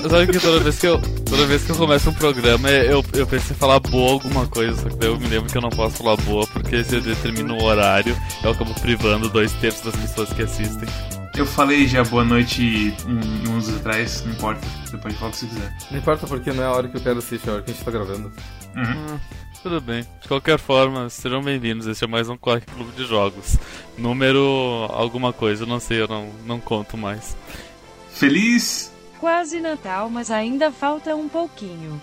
Sabe que toda vez que eu, toda vez que eu começo um programa eu, eu penso em falar boa alguma coisa, só que daí eu me lembro que eu não posso falar boa porque se eu determino o horário eu acabo privando dois terços das pessoas que assistem. Eu falei já boa noite um, uns atrás, não importa, você pode falar o que você quiser. Não importa porque não é a hora que eu quero assistir, é a hora que a gente tá gravando. Uhum. Ah, tudo bem. De qualquer forma, sejam bem-vindos. Esse é mais um Quark Clube de Jogos. Número alguma coisa, não sei, eu não, não conto mais. Feliz Quase Natal, mas ainda falta um pouquinho.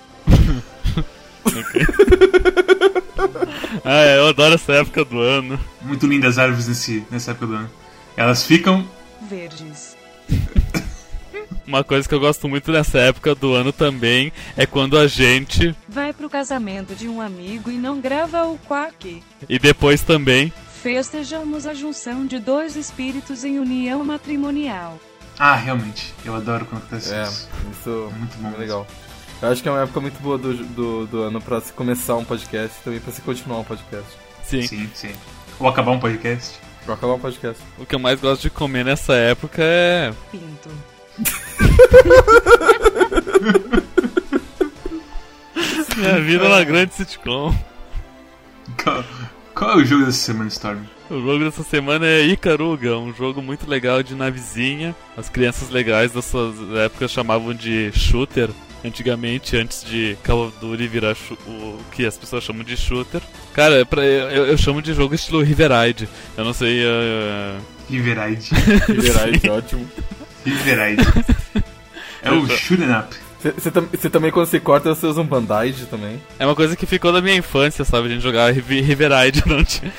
ah, é, eu adoro essa época do ano. Muito lindas as árvores nesse, nessa época do ano. Elas ficam verdes. Uma coisa que eu gosto muito nessa época do ano também é quando a gente vai pro casamento de um amigo e não grava o Quack. E depois também festejamos a junção de dois espíritos em união matrimonial. Ah, realmente. Eu adoro quando acontece é, isso. Isso é muito bom. legal. Eu acho que é uma época muito boa do, do, do ano pra se começar um podcast e também pra se continuar um podcast. Sim. Sim, sim. Ou acabar um podcast. Ou acabar um podcast. O que eu mais gosto de comer nessa época é. Pinto. Minha vida é uma grande sitcom. Qual, qual é o jogo dessa semana, Storm? O jogo dessa semana é Icaruga, um jogo muito legal de navezinha. As crianças legais dessas épocas chamavam de shooter. Antigamente, antes de Call of Duty virar o que as pessoas chamam de shooter. Cara, pra, eu, eu, chamo de jogo estilo Riveride. Eu não sei. Uh... Riveride. Riveride, ótimo. Riveride. É o shoot'em up. Você também, quando você corta, você usa um bandage também? É uma coisa que ficou da minha infância, sabe? A gente jogava Riveride, não tinha.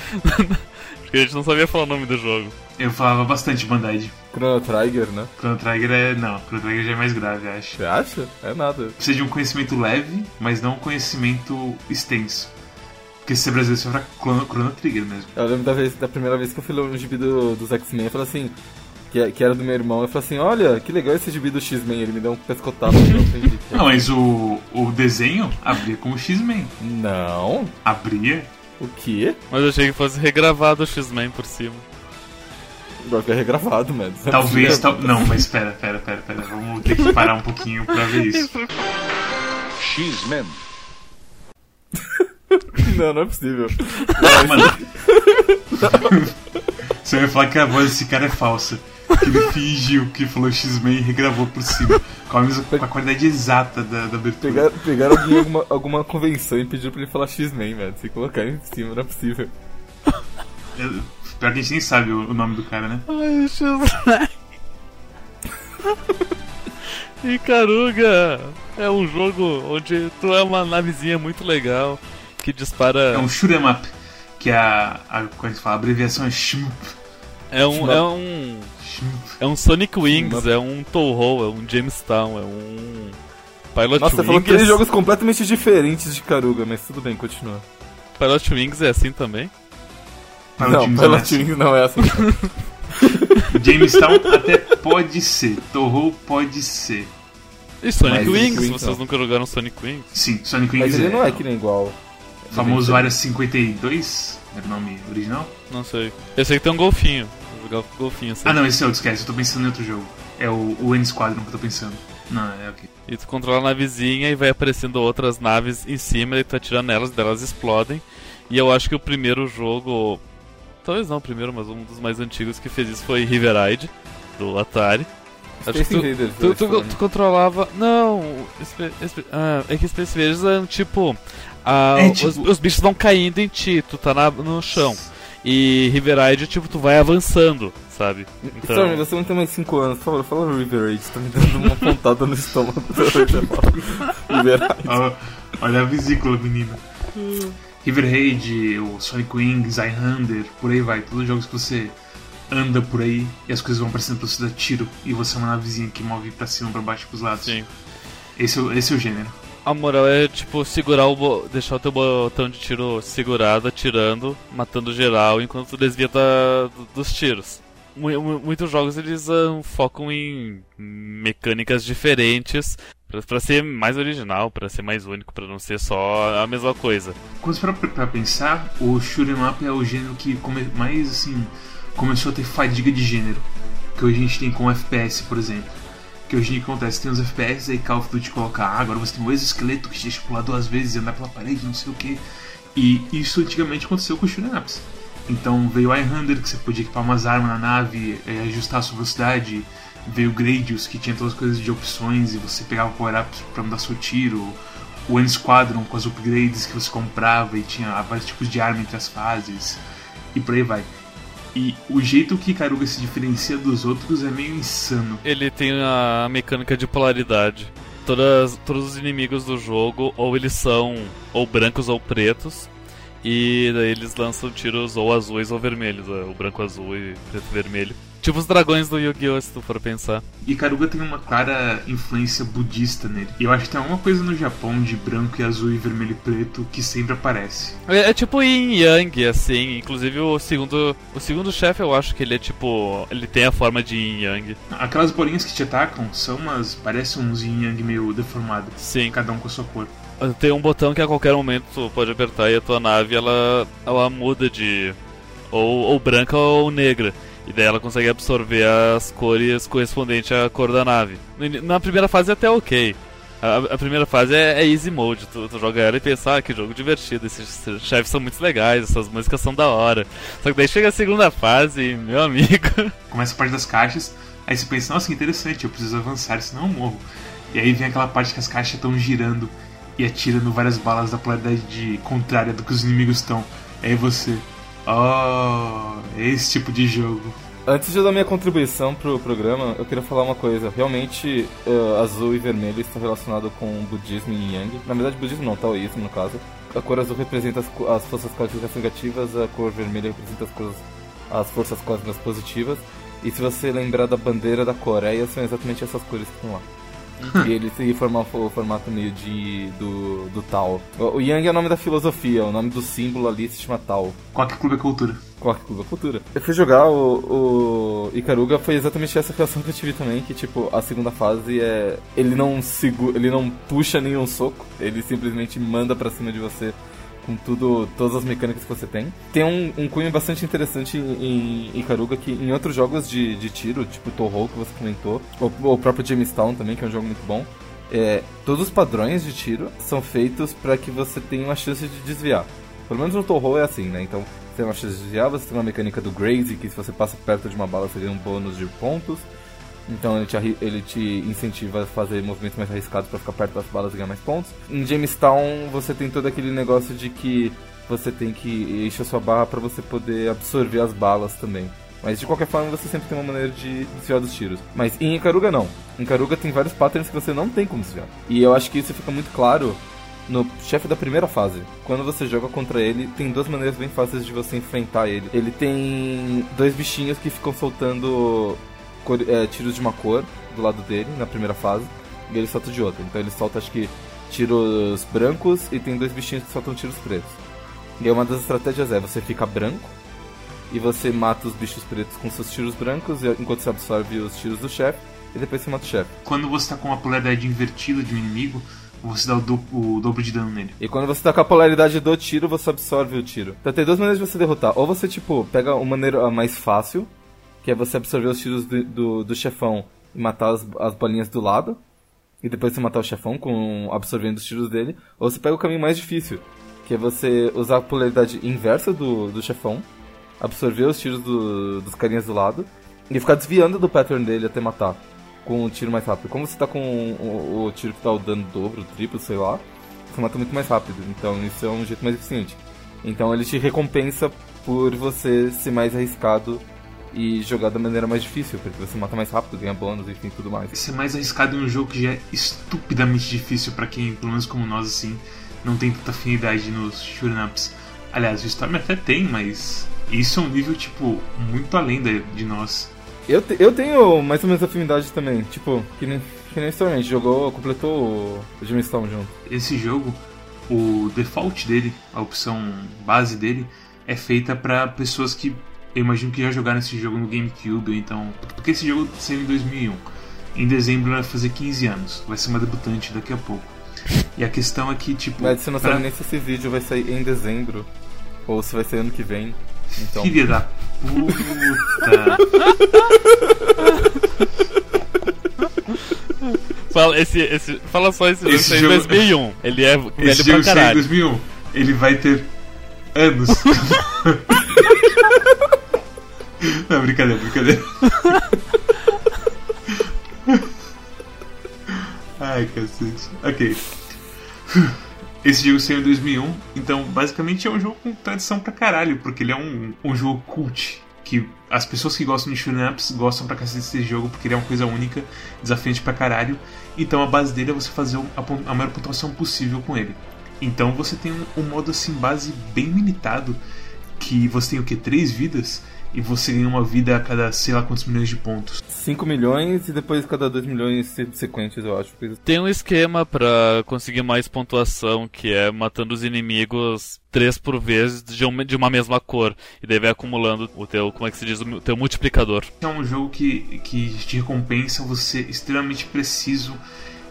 Porque a gente não sabia falar o nome do jogo. Eu falava bastante Band-Aid. Chrono Trigger, né? Chrono Trigger é. Não, Chrono Trigger já é mais grave, acho. Você acha? É nada. Precisa de um conhecimento leve, mas não um conhecimento extenso. Porque se você é brasileiro, você vai Chrono, Chrono Trigger mesmo. Eu lembro da, vez, da primeira vez que eu fui ler um gibi do, dos X-Men, eu falei assim. Que, que, era do meu irmão, eu falei assim: Olha, que legal esse gibi do X-Men. Ele me deu um eu não entendi. Não, mas o, o desenho abria com o X-Men. Não. Abria? O quê? Mas eu achei que fosse regravado o X-Men por cima. Agora que é regravado, mano. Talvez, tal... não, mas espera, espera, espera, espera. Vamos ter que parar um pouquinho pra ver isso. X-Men. não, não é possível. Não, mano. Você vai falar que a voz desse cara é falsa que ele fingiu que falou X-Men e regravou por cima. Com a, mesma, com a qualidade exata da, da abertura. Pegaram, pegaram alguém alguma, alguma convenção e pediram pra ele falar X-Men, velho. Se colocar em cima, não é possível. É, pior que a gente nem sabe o, o nome do cara, né? Ai, X-Men. Icaruga é um jogo onde tu é uma navezinha muito legal que dispara. É um shoot'em up, que é a, a, como é que fala, a abreviação é SHMUP. É um, é um é um Sonic Wings, é um Touhou, é um Jamestown, é um Pilot Nossa, Wings. Você falou três jogos completamente diferentes de Karuga, mas tudo bem, continua. Pilot Wings é assim também? Pilot não, Wings Pilot é assim. Wings não é assim. Jamestown até pode ser, Touhou pode ser. E Sonic mas Wings? Wings vocês não. nunca jogaram Sonic Wings? Sim, Sonic Wings Mas ele é... não é que nem igual. O famoso Área 52 era o nome original? Não sei. Eu sei que tem um golfinho golfinho assim. Ah, não, esse é outro, esquece. Eu tô pensando em outro jogo. É o, o N-Squadron que eu tô pensando. Não, é ok. E tu controla a navezinha e vai aparecendo outras naves em cima e tu atira nelas, delas explodem. E eu acho que o primeiro jogo. Talvez não o primeiro, mas um dos mais antigos que fez isso foi Riveride, do Atari. Acho que tu, tu, tu, tu, controlava. Não, ah, é que Space Invaders é tipo. Ah, é, tipo... Os, os, bichos vão caindo em ti, tu tá na, no chão. E Riveride, tipo, tu vai avançando, sabe? Então... Stormy, você não tem mais 5 anos, por favor, fala Riveride, tá me dando uma pontada no estômago Riveride. Olha a vesícula, menina. Riverhead, o Sonic Wings, Highlander, por aí vai. Todos os jogos que você anda por aí e as coisas vão aparecendo pra você dar tiro e você é uma navezinha que move pra cima, pra baixo, pros lados. Sim. Esse, é esse é o gênero. A moral é, tipo, segurar o. deixar o teu botão de tiro segurado, atirando, matando geral, enquanto tu desvia da, dos tiros. Muitos jogos eles um, focam em mecânicas diferentes para ser mais original, para ser mais único, para não ser só a mesma coisa. Quando você para pensar, o shoot'em up é o gênero que come, mais assim começou a ter fadiga de gênero. que hoje a gente tem com FPS, por exemplo. Que hoje em dia acontece, tem uns FPS aí Call of Duty colocar, ah, agora você tem um exoesqueleto que deixa pular duas vezes e andar pela parede, não sei o que. E isso antigamente aconteceu com os shoot'em ups. Então veio o iHunter, que você podia equipar umas armas na nave, é, ajustar a sua velocidade. Veio o Gradius, que tinha todas as coisas de opções e você pegava power-ups pra mudar seu tiro. O N Squadron com as upgrades que você comprava e tinha vários tipos de arma entre as fases. E por aí vai. E o jeito que Karuga se diferencia dos outros é meio insano. Ele tem a mecânica de polaridade. Todas, todos os inimigos do jogo, ou eles são ou brancos ou pretos, e daí eles lançam tiros ou azuis ou vermelhos, é, o branco azul e preto vermelho. Tipo os dragões do Yu-Gi-Oh! se tu for pensar. E Karuga tem uma clara influência budista nele. E eu acho que tem uma coisa no Japão de branco e azul e vermelho e preto que sempre aparece. É, é tipo Yin Yang, assim. Inclusive o segundo. O segundo chefe eu acho que ele é tipo. Ele tem a forma de Yin Yang. Aquelas bolinhas que te atacam são umas. parecem uns Yin Yang meio deformados. Sim. Cada um com a sua cor. Tem um botão que a qualquer momento tu pode apertar e a tua nave ela, ela muda de. Ou, ou branca ou negra. E daí ela consegue absorver as cores correspondentes à cor da nave. Na primeira fase é até ok. A, a primeira fase é, é, easy mode, tu, tu, joga ela e pensa, ah, que jogo divertido, esses chefes são muito legais, essas músicas são da hora. Só que daí chega a segunda fase, meu amigo. Começa a parte das caixas, aí você pensa, nossa, que interessante, eu preciso avançar, senão eu morro. E aí vem aquela parte que as caixas estão girando e atirando várias balas da polaridade contrária do que os inimigos estão. Aí você, Oh, esse tipo de jogo. Antes de dar minha contribuição pro programa, eu queria falar uma coisa. Realmente, uh, azul e vermelho está relacionado com budismo e yang. Na verdade, budismo não, taoísmo no caso. A cor azul representa as, as forças cósmicas negativas, a cor vermelha representa as, as forças cósmicas positivas. E se você lembrar da bandeira da Coreia, são exatamente essas cores que estão lá e ele se formar o formato meio de do, do Tao. O, Yang é o nome da filosofia, o nome do símbolo ali se chama Tao. Qualquer clube é cultura. Qualquer clube é cultura. Eu fui jogar o, o Ikaruga, foi exatamente essa reação que eu tive também, que tipo, a segunda fase é. Ele não segura, ele não puxa nenhum soco, ele simplesmente manda para cima de você com tudo, todas as mecânicas que você tem. Tem um, um cunho bastante interessante em, Ikaruga que em outros jogos de, de tiro, tipo Toho que você comentou, ou o próprio Jamestown também, que é um jogo muito bom, é, todos os padrões de tiro são feitos para que você tenha uma chance de desviar. Pelo menos no Toho é assim, né? Então você tem uma chance de desviar, você tem uma mecânica do Graze, que se você passa perto de uma bala você ganha um bônus de pontos. Então ele te, ele te incentiva a fazer movimentos mais arriscados para ficar perto das balas e ganhar mais pontos. Em Jamestown você tem todo aquele negócio de que você tem que encher sua barra para você poder absorver as balas também. Mas de qualquer forma você sempre tem uma maneira de desviar dos tiros. Mas em Ikaruga não. Em Ikaruga tem vários patterns que você não tem como desviar. E eu acho que isso fica muito claro no chefe da primeira fase. Quando você joga contra ele, tem duas maneiras bem fáceis de você enfrentar ele. Ele tem dois bichinhos que ficam soltando cor, é, tiros de uma cor do lado dele na primeira fase e ele solta de outra. Então ele solta acho que tiros brancos e tem dois bichinhos que soltam tiros pretos. E uma das estratégias é você fica branco e você mata os bichos pretos com seus tiros brancos enquanto você absorve os tiros do chefe e depois você mata o chefe. Quando você está com a polaridade invertida de um inimigo, você dá o, do, o, dobro de dano nele. E quando você tá com a polaridade do tiro, você absorve o tiro. Então tem duas maneiras de você derrotar. Ou você, tipo, pega uma maneira mais fácil, que é você absorver os tiros do, do, do chefão e matar as, as bolinhas do lado, e depois você matar o chefão com absorvendo os tiros dele, ou você pega o caminho mais difícil, que é você usar a polaridade inversa do, do chefão, absorver os tiros do, dos carinhas do lado, e ficar desviando do pattern dele até matar, com o tiro mais rápido. Como você tá com o, o tiro que tá o dano dobro, triplo, sei lá, você mata muito mais rápido, então isso é um jeito mais eficiente. Então ele te recompensa por você ser mais arriscado e jogar da maneira mais difícil, porque você mata mais rápido, ganha bônus, enfim, tudo mais. Ser mais arriscado em um jogo que já é estupidamente difícil para quem, pelo menos como nós, assim, não tem tanta afinidade nos shoot'em ups. Aliás, o Storm até tem, mas isso é um nível, tipo, muito além de nós. Eu, te, eu tenho mais ou menos afinidade também, tipo, que nem, que nem Storm, a gente jogou, completou o, o Gemstone junto. Esse jogo, o default dele, a opção base dele, é feita para pessoas que eu imagino que já jogaram esse jogo no GameCube, então. Porque esse jogo saiu em 2001. Em dezembro vai fazer 15 anos. Vai ser uma debutante daqui a pouco. E a questão é que, tipo. Mas você não pra... sabe nem se esse vídeo vai sair em dezembro. Ou se vai sair ano que vem. Então... Queria dar. Puta. Fala, esse, esse, fala só esse, Esse jogo em 2001. Ele é velho Esse pra jogo saiu em caralho. 2001. Ele vai ter anos. Não, brincadeira, brincadeira. Ai, cacete. Ok. Esse jogo saiu em 2001, então basicamente é um jogo com tradição pra caralho, porque ele é um, um jogo cult. Que as pessoas que gostam de shoot'em ups gostam pra cacete desse jogo, porque ele é uma coisa única, desafiante pra caralho. Então a base dele é você fazer a, a maior pontuação possível com ele. Então você tem um, um modo assim, base bem limitado, que você tem o que? Três vidas, e você ganha uma vida a cada sei lá quantos milhões de pontos. 5 milhões e depois cada 2 milhões subsequentes, eu acho. Tem um esquema pra conseguir mais pontuação, que é matando os inimigos três por vez de uma, de uma mesma cor. E daí vai acumulando o teu, como é que se diz, o teu multiplicador. É um jogo que, que te recompensa você extremamente preciso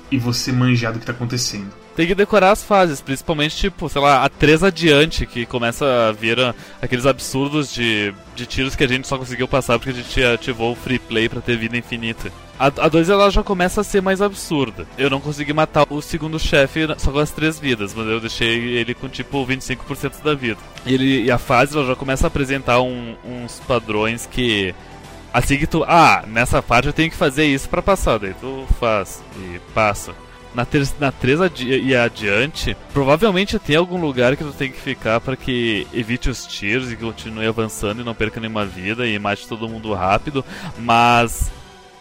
e você manjar do que tá acontecendo. Tem que decorar as fases, principalmente, tipo, sei lá, a 3 adiante, que começa a vir ah, aqueles absurdos de, de tiros que a gente só conseguiu passar porque a gente ativou o free play pra ter vida infinita. A, a 2 ela já começa a ser mais absurda. Eu não consegui matar o segundo chefe só com as três vidas, mas eu deixei ele com tipo 25% da vida. E, ele, e a fase ela já começa a apresentar um- uns padrões que. Assim que tu. Ah, nessa parte eu tenho que fazer isso pra passar. Daí tu faz e passa. Na 3, na 3 adi e adiante, provavelmente tem algum lugar que tu tem que ficar para que evite os tiros e continue avançando e não perca nenhuma vida e mate todo mundo rápido, mas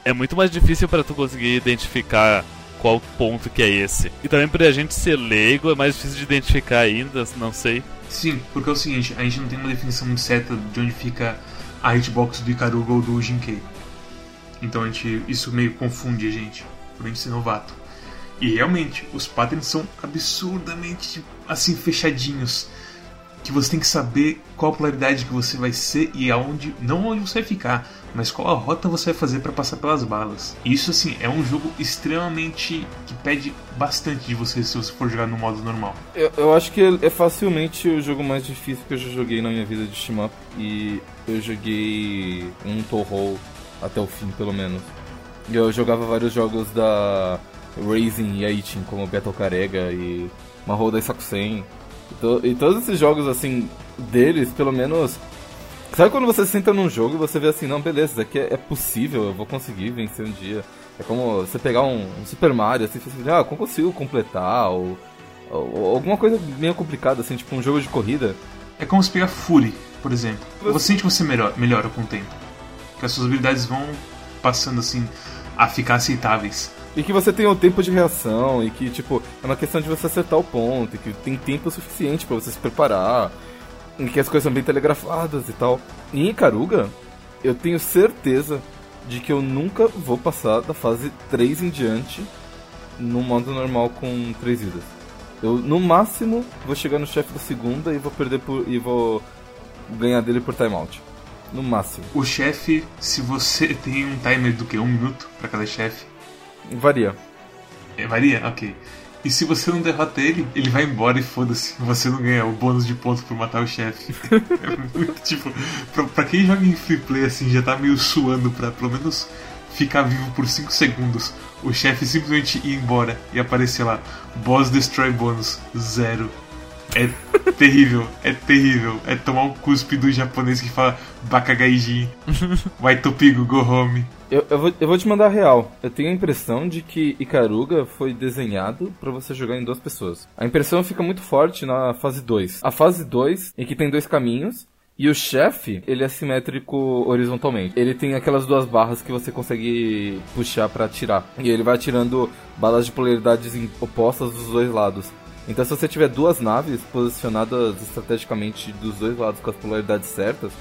é muito mais difícil para tu conseguir identificar qual ponto que é esse. E também pra gente ser leigo é mais difícil de identificar ainda, não sei. Sim, porque é o seguinte, a gente não tem uma definição muito certa de onde fica a hitbox do Ikaruga ou do Jinkei. Então a gente, isso meio confunde a gente, por a gente ser novato. E realmente, os patterns são absurdamente assim fechadinhos. Que você tem que saber qual a polaridade que você vai ser e aonde, não onde você vai ficar, mas qual a rota você vai fazer para passar pelas balas. Isso assim é um jogo extremamente que pede bastante de você se você for jogar no modo normal. Eu, eu acho que é facilmente o jogo mais difícil que eu já joguei na minha vida de Steam Up. E eu joguei um Toho até o fim, pelo menos. Eu jogava vários jogos da Raising e Aitin, como Battle Carega e Mahou Dai Sakusen. E, to- e todos esses jogos, assim, deles, pelo menos... Sabe quando você senta num jogo e você vê assim, não, beleza, isso aqui é, é possível, eu vou conseguir vencer um dia. É como você pegar um, um Super Mario, assim, você fala, ah, como eu consigo completar, ou, ou- alguma coisa meio complicada, assim, tipo um jogo de corrida. É como se pegar Fury, por exemplo. Você sente que você melhor, melhora com o tempo. Que as suas habilidades vão passando assim a ficar aceitáveis. E que você tem o tempo de reação, e que, tipo, é uma questão de você acertar o ponto, e que tem tempo suficiente pra você se preparar, e que as coisas são bem telegrafadas e tal. Em Ikaruga, eu tenho certeza de que eu nunca vou passar da fase 3 em diante no modo normal com 3 vidas. Eu, no máximo, vou chegar no chefe da segunda e vou perder por. e vou ganhar dele por timeout. No máximo. O chefe, se você tem um timer do que? Um minuto pra cada chefe. Varia. É, varia? Ok. E se você não derrota ele, ele vai embora e foda-se. Você não ganha o bônus de pontos por matar o chefe. é muito tipo. Pra, pra quem joga em free play assim, já tá meio suando pra pelo menos ficar vivo por 5 segundos. O chefe simplesmente ir embora e aparecer lá. Boss Destroy bônus. Zero. É terrível, é terrível. É tomar um cuspe do japonês que fala Bakagaijin. Vai Topigo, go home. Eu, eu, vou, eu vou te mandar a real. Eu tenho a impressão de que Ikaruga foi desenhado pra você jogar em duas pessoas. A impressão fica muito forte na fase 2. A fase 2, em que tem dois caminhos, e o chefe, ele é simétrico horizontalmente. Ele tem aquelas duas barras que você consegue puxar pra atirar. E ele vai atirando balas de polaridades opostas dos dois lados. Então se você tiver duas naves posicionadas estrategicamente dos dois lados com as polaridades certas,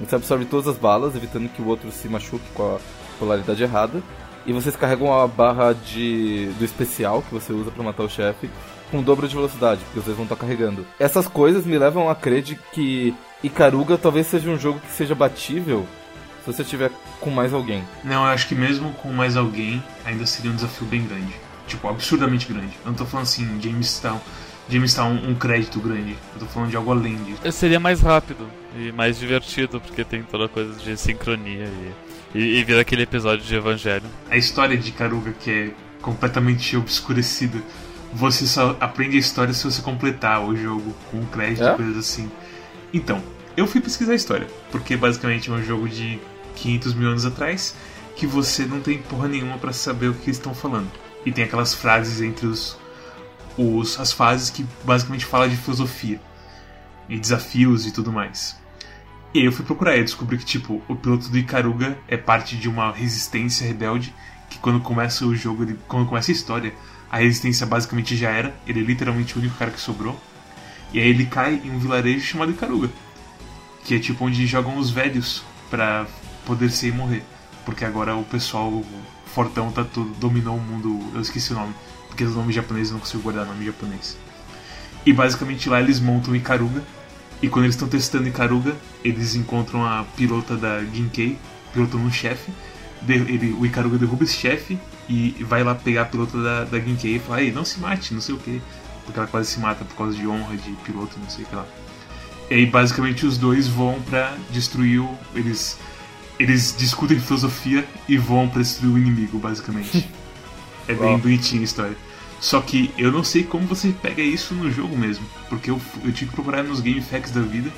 você absorve todas as balas, evitando que o outro se machuque com a polaridade errada. E vocês carregam a barra de do especial que você usa pra matar o chefe com o dobro de velocidade, porque vocês vão estar carregando. Essas coisas me levam a crer de que Ikaruga talvez seja um jogo que seja batível se você tiver com mais alguém. Não, eu acho que mesmo com mais alguém, ainda seria um desafio bem grande. Tipo, absurdamente grande. Eu não tô falando assim, Jamestown. Jamestown um crédito grande. Eu tô falando de algo além disso. Seria mais rápido e mais divertido, porque tem toda coisa de sincronia e, e, e vira aquele episódio de Evangelho. A história de Karuga, que é completamente obscurecida, você só aprende a história se você completar o jogo com um crédito É? e coisas assim. Então, eu fui pesquisar a história, porque basicamente é um jogo de 500 mil anos atrás que você não tem porra nenhuma pra saber o que eles estão falando. E tem aquelas frases entre os, os as fases que basicamente fala de filosofia e desafios e tudo mais. E aí eu fui procurar e descobri que tipo o piloto do Ikaruga é parte de uma resistência rebelde que quando começa o jogo, ele- quando começa a história, a resistência basicamente já era, ele é literalmente o único cara que sobrou. E aí ele cai em um vilarejo chamado Ikaruga, que é tipo onde jogam os velhos pra poder ser e morrer, porque agora o pessoal fortão tá dominou o mundo, eu esqueci o nome, porque os nomes japoneses eu não consigo guardar nome japonês. E basicamente lá eles montam Ikaruga. E quando eles estão testando Ikaruga, eles encontram a pilota da Ginkei, pilotando um chefe. Ele- o Ikaruga derruba esse chefe e vai lá pegar a pilota da, da Ginkei e fala: Ei, não se mate, não sei o que. Porque ela quase se mata por causa de honra de piloto, não sei o que lá. E aí basicamente os dois vão pra destruir o. Eles. Eles discutem filosofia e vão pra destruir o inimigo, basicamente. é bem Uau. bonitinha a história. Só que eu não sei como você pega isso no jogo mesmo. Porque eu, eu tive que procurar nos Game Facts da vida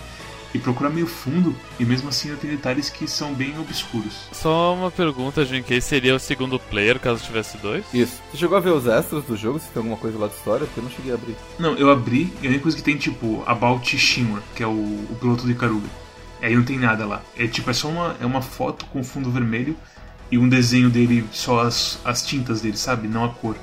e procurar meio fundo, e mesmo assim eu tenho detalhes que são bem obscuros. Só uma pergunta, quem seria o segundo player caso tivesse dois? Isso. Você chegou a ver os extras do jogo, se tem alguma coisa lá de história? Porque eu não cheguei a abrir. Não, eu abri e a única coisa que tem tipo About Shinra, que é o, o piloto de Ikaruga. Aí não tem nada lá. É tipo, é só uma, é uma foto com fundo vermelho e um desenho dele, só as, as tintas dele, sabe? Não a cor.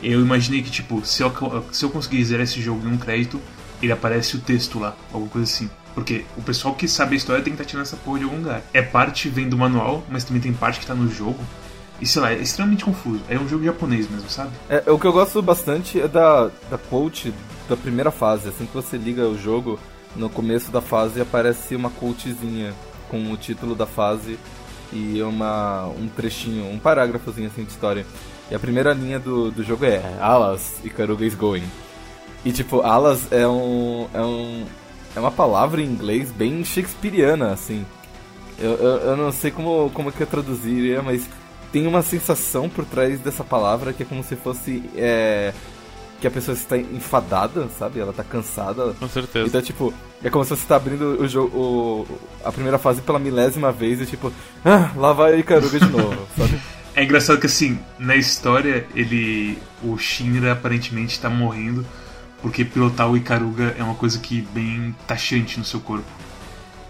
Eu imaginei que, tipo, se eu, se eu conseguir zerar esse jogo em um crédito, ele aparece o texto lá, alguma coisa assim. Porque o pessoal que sabe a história tem que estar tirando essa porra de algum lugar. É parte vem do manual, mas também tem parte que tá no jogo. E sei lá, é extremamente confuso. É um jogo japonês mesmo, sabe? É, o que eu gosto bastante é da, da quote da primeira fase. Assim que você liga o jogo, no começo da fase aparece uma quotezinha com o título da fase e uma, um trechinho, um parágrafozinho assim de história. E a primeira linha do, do jogo é Alas, Ikaruga is going. E tipo, Alas é um. é um. é uma palavra em inglês bem shakespeariana, assim. Eu, eu, eu não sei como, como que eu traduziria, mas tem uma sensação por trás dessa palavra que é como se fosse. É, que a pessoa está enfadada, sabe? Ela tá cansada. Com certeza. Então, tipo, é como se você tá abrindo o jogo, o- a primeira fase pela milésima vez e tipo, ah, lá vai Ikaruga de novo, sabe? É engraçado que assim, na história, ele. O Shinra aparentemente tá morrendo porque pilotar o Ikaruga é uma coisa que bem taxante no seu corpo.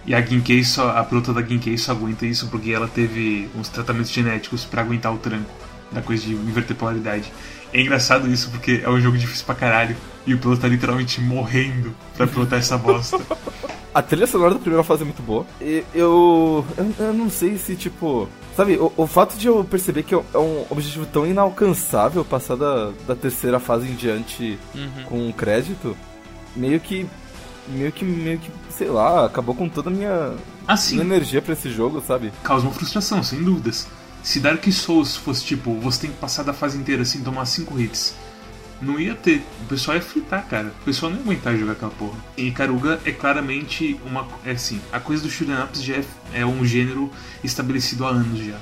E a Ginkei só. A pilota da Ginkei só aguenta isso porque ela teve uns tratamentos genéticos pra aguentar o tranco da coisa de inverter polaridade. É engraçado isso porque é um jogo difícil pra caralho e o piloto tá literalmente morrendo pra pilotar essa bosta. A trilha sonora da primeira fase é muito boa. E eu, eu. eu não sei se, tipo. Sabe, o, o fato de eu perceber que é um objetivo tão inalcançável passar da, da terceira fase em diante Uhum. com crédito, meio que. Meio que, meio que, sei lá, acabou com toda a minha, Assim, minha energia pra esse jogo, sabe? causa uma frustração, sem dúvidas. Se Dark Souls fosse tipo, você tem que passar da fase inteira assim, tomar 5 hits, não ia ter. O pessoal ia fritar, cara. O pessoal não ia aguentar jogar aquela porra. E Karuga é claramente uma. É assim, a coisa do shoot'em ups já é, é um gênero estabelecido há anos já.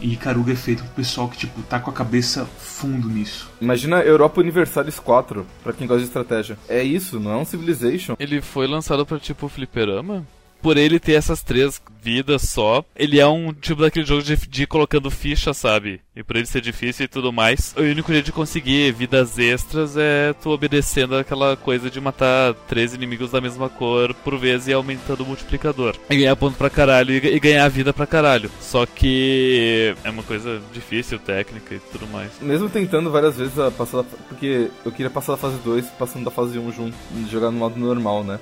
E Karuga é feito pro pessoal que, tipo, tá com a cabeça fundo nisso. Imagina Europa Universalis 4, pra quem gosta de estratégia. É isso, não é um Civilization. Ele foi lançado pra tipo fliperama. Por ele ter essas três vidas só, ele é um tipo daquele jogo de, de ir colocando ficha, sabe? E por ele ser difícil e tudo mais, o único jeito de conseguir vidas extras é tu obedecendo aquela coisa de matar três inimigos da mesma cor por vez e aumentando o multiplicador. E ganhar ponto pra caralho e, e ganhar vida pra caralho. Só que é uma coisa difícil, técnica e tudo mais. Mesmo tentando várias vezes a passar Porque eu queria passar da fase 2 passando da fase 1 junto, jogar no modo normal, né?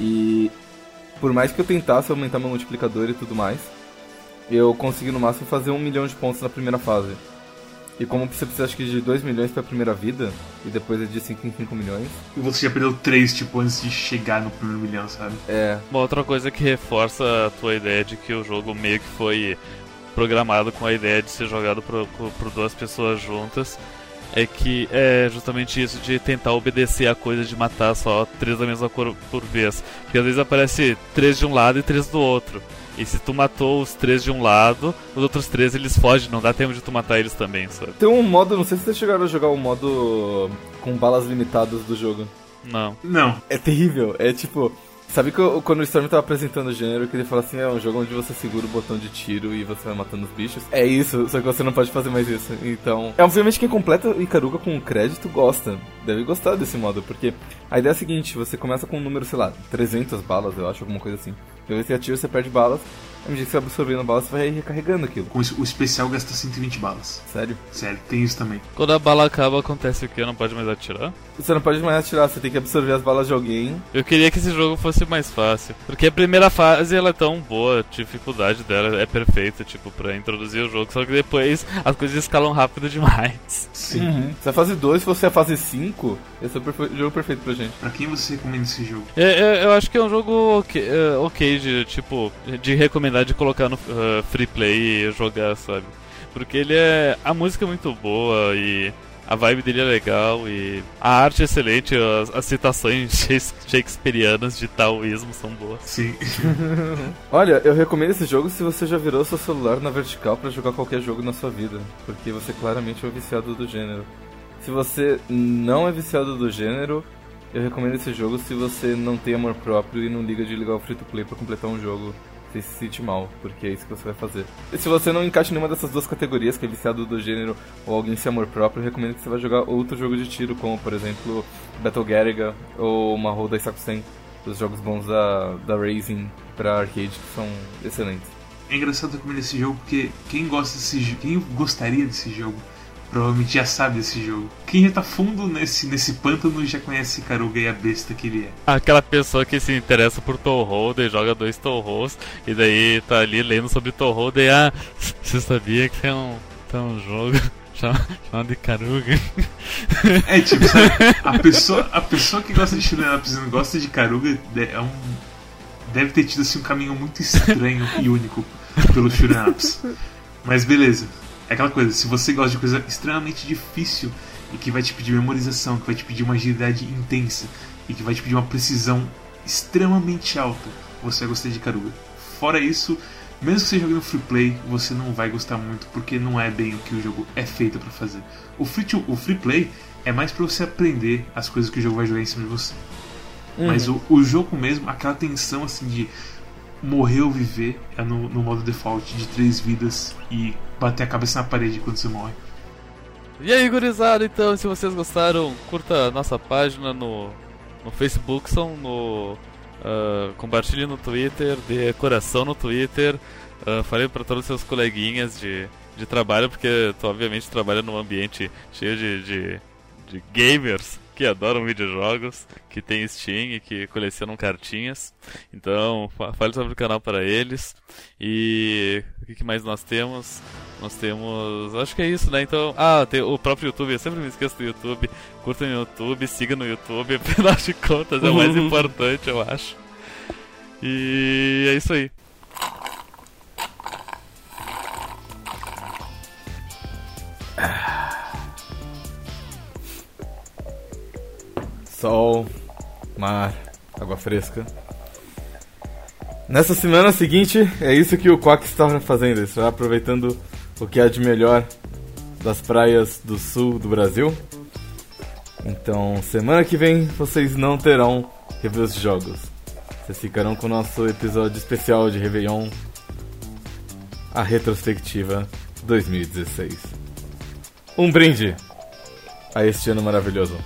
E por mais que eu tentasse aumentar meu multiplicador e tudo mais, eu consegui no máximo fazer um milhão de pontos na primeira fase. E como você precisa acho que de 2 milhões pra primeira vida, e depois é de 5 em 5 milhões, E você já perdeu 3, tipo, antes de chegar no primeiro milhão, sabe? é. Uma outra coisa que reforça a tua ideia de que o jogo meio que foi programado com a ideia de ser jogado por, por duas pessoas juntas é que é justamente isso de tentar obedecer a coisa de matar só três da mesma cor por vez. Porque às vezes aparece três de um lado e três do outro. E se tu matou os três de um lado, os outros três eles fogem, não dá tempo de tu matar eles também, sabe? Tem um modo, não sei se vocês chegaram a jogar o modo com balas limitadas do jogo. Não. Não. É terrível, é tipo. Sabe que eu- quando o Storm tava apresentando o gênero, que ele fala assim, é um jogo onde você segura o botão de tiro e você vai matando os bichos? É isso, só que você não pode fazer mais isso. Então, é obviamente quem completa Ikaruga com crédito gosta. Deve gostar desse modo, porque a ideia é a seguinte, você começa com um número, sei lá, 300 balas, eu acho, alguma coisa assim. Depois você atira, você perde balas. À medida que você vai absorvendo balas, você vai recarregando aquilo. Com isso, o especial gasta 120 balas. Sério. Sério, tem isso também. Quando a bala acaba, acontece o que? Não pode mais atirar? Você não pode mais atirar, você tem que absorver as balas de alguém. Eu queria que esse jogo fosse mais fácil. Porque a primeira fase ela é tão boa, a dificuldade dela é perfeita, tipo, pra introduzir o jogo. Só que depois as coisas escalam rápido demais. Sim. Se é a fase 2, se você é a fase 5, esse é o perfe- jogo perfeito pra gente. Pra quem você recomenda esse jogo? É, é, eu acho que é um jogo ok, é, ok de, tipo, de recomendar de colocar no uh, free play e jogar, sabe? Porque ele é. A música é muito boa e a vibe dele é legal e a arte é excelente, as, as citações shakes- shakespearianas de taoísmo são boas. Sim. Olha, eu recomendo esse jogo se você já virou seu celular na vertical pra jogar qualquer jogo na sua vida, porque você claramente é um viciado do gênero. Se você não é viciado do gênero, eu recomendo esse jogo se você não tem amor próprio e não liga de ligar o free to play pra completar um jogo. Você se sente mal, porque é isso que você vai fazer. E se você não encaixa em nenhuma dessas duas categorias, que é viciado do gênero ou alguém sem amor próprio, recomendo que você vá jogar outro jogo de tiro, como por exemplo Battle Garaga ou Mahou Daisakusen, os jogos bons da, da Racing pra arcade que são excelentes. É engraçado recomendar esse jogo porque quem gosta desse quem gostaria desse jogo, provavelmente já sabe desse jogo. Quem já tá fundo nesse, nesse pântano já conhece Karuga e a besta que ele é. Aquela pessoa que se interessa por Toho, daí joga dois Tohos, e daí tá ali lendo sobre Toho, daí, ah, você sabia que tem um, tem um jogo chama- chamado de Karuga? É tipo, sabe, a pessoa, a pessoa que gosta de Ups e não gosta de Karuga é um, deve ter tido assim, um caminho muito estranho e único pelo Ups. Mas beleza. É aquela coisa, se você gosta de coisa extremamente difícil e que vai te pedir memorização, que vai te pedir uma agilidade intensa e que vai te pedir uma precisão extremamente alta, você vai gostar de Karuga. Fora isso, mesmo que você jogue no free play, você não vai gostar muito porque não é bem o que o jogo é feito pra fazer. O free, to- o free play é mais pra você aprender as coisas que o jogo vai jogar em cima de você. Mas o, o jogo mesmo, aquela tensão assim de morrer ou viver, é no, no modo default de três vidas e bater a cabeça na parede quando você morre. E aí, gurizada, então, se vocês gostaram, curta a nossa página no, no Facebook, são no. ah, compartilhe no Twitter, dê coração no Twitter, ah, fale para todos os seus coleguinhas de, de trabalho, porque tu obviamente trabalha num ambiente cheio de, de, de gamers que adoram videojogos, que tem Steam e que colecionam cartinhas. Então, fa- fale sobre o canal para eles. E o que mais nós temos? Nós temos. Acho que é isso, né? Então. Ah, tem o próprio YouTube. Eu sempre me esqueço do YouTube. Curta no YouTube, siga no YouTube. Afinal de contas, é o mais importante, eu acho. E é isso aí. Sol, mar, água fresca. Nessa semana seguinte, é isso que o Quack está fazendo. Está aproveitando o que há de melhor das praias do sul do Brasil. Então, semana que vem vocês não terão reviews de jogos. Vocês ficarão com o nosso episódio especial de Réveillon, a retrospectiva 2016. Um brinde a este ano maravilhoso.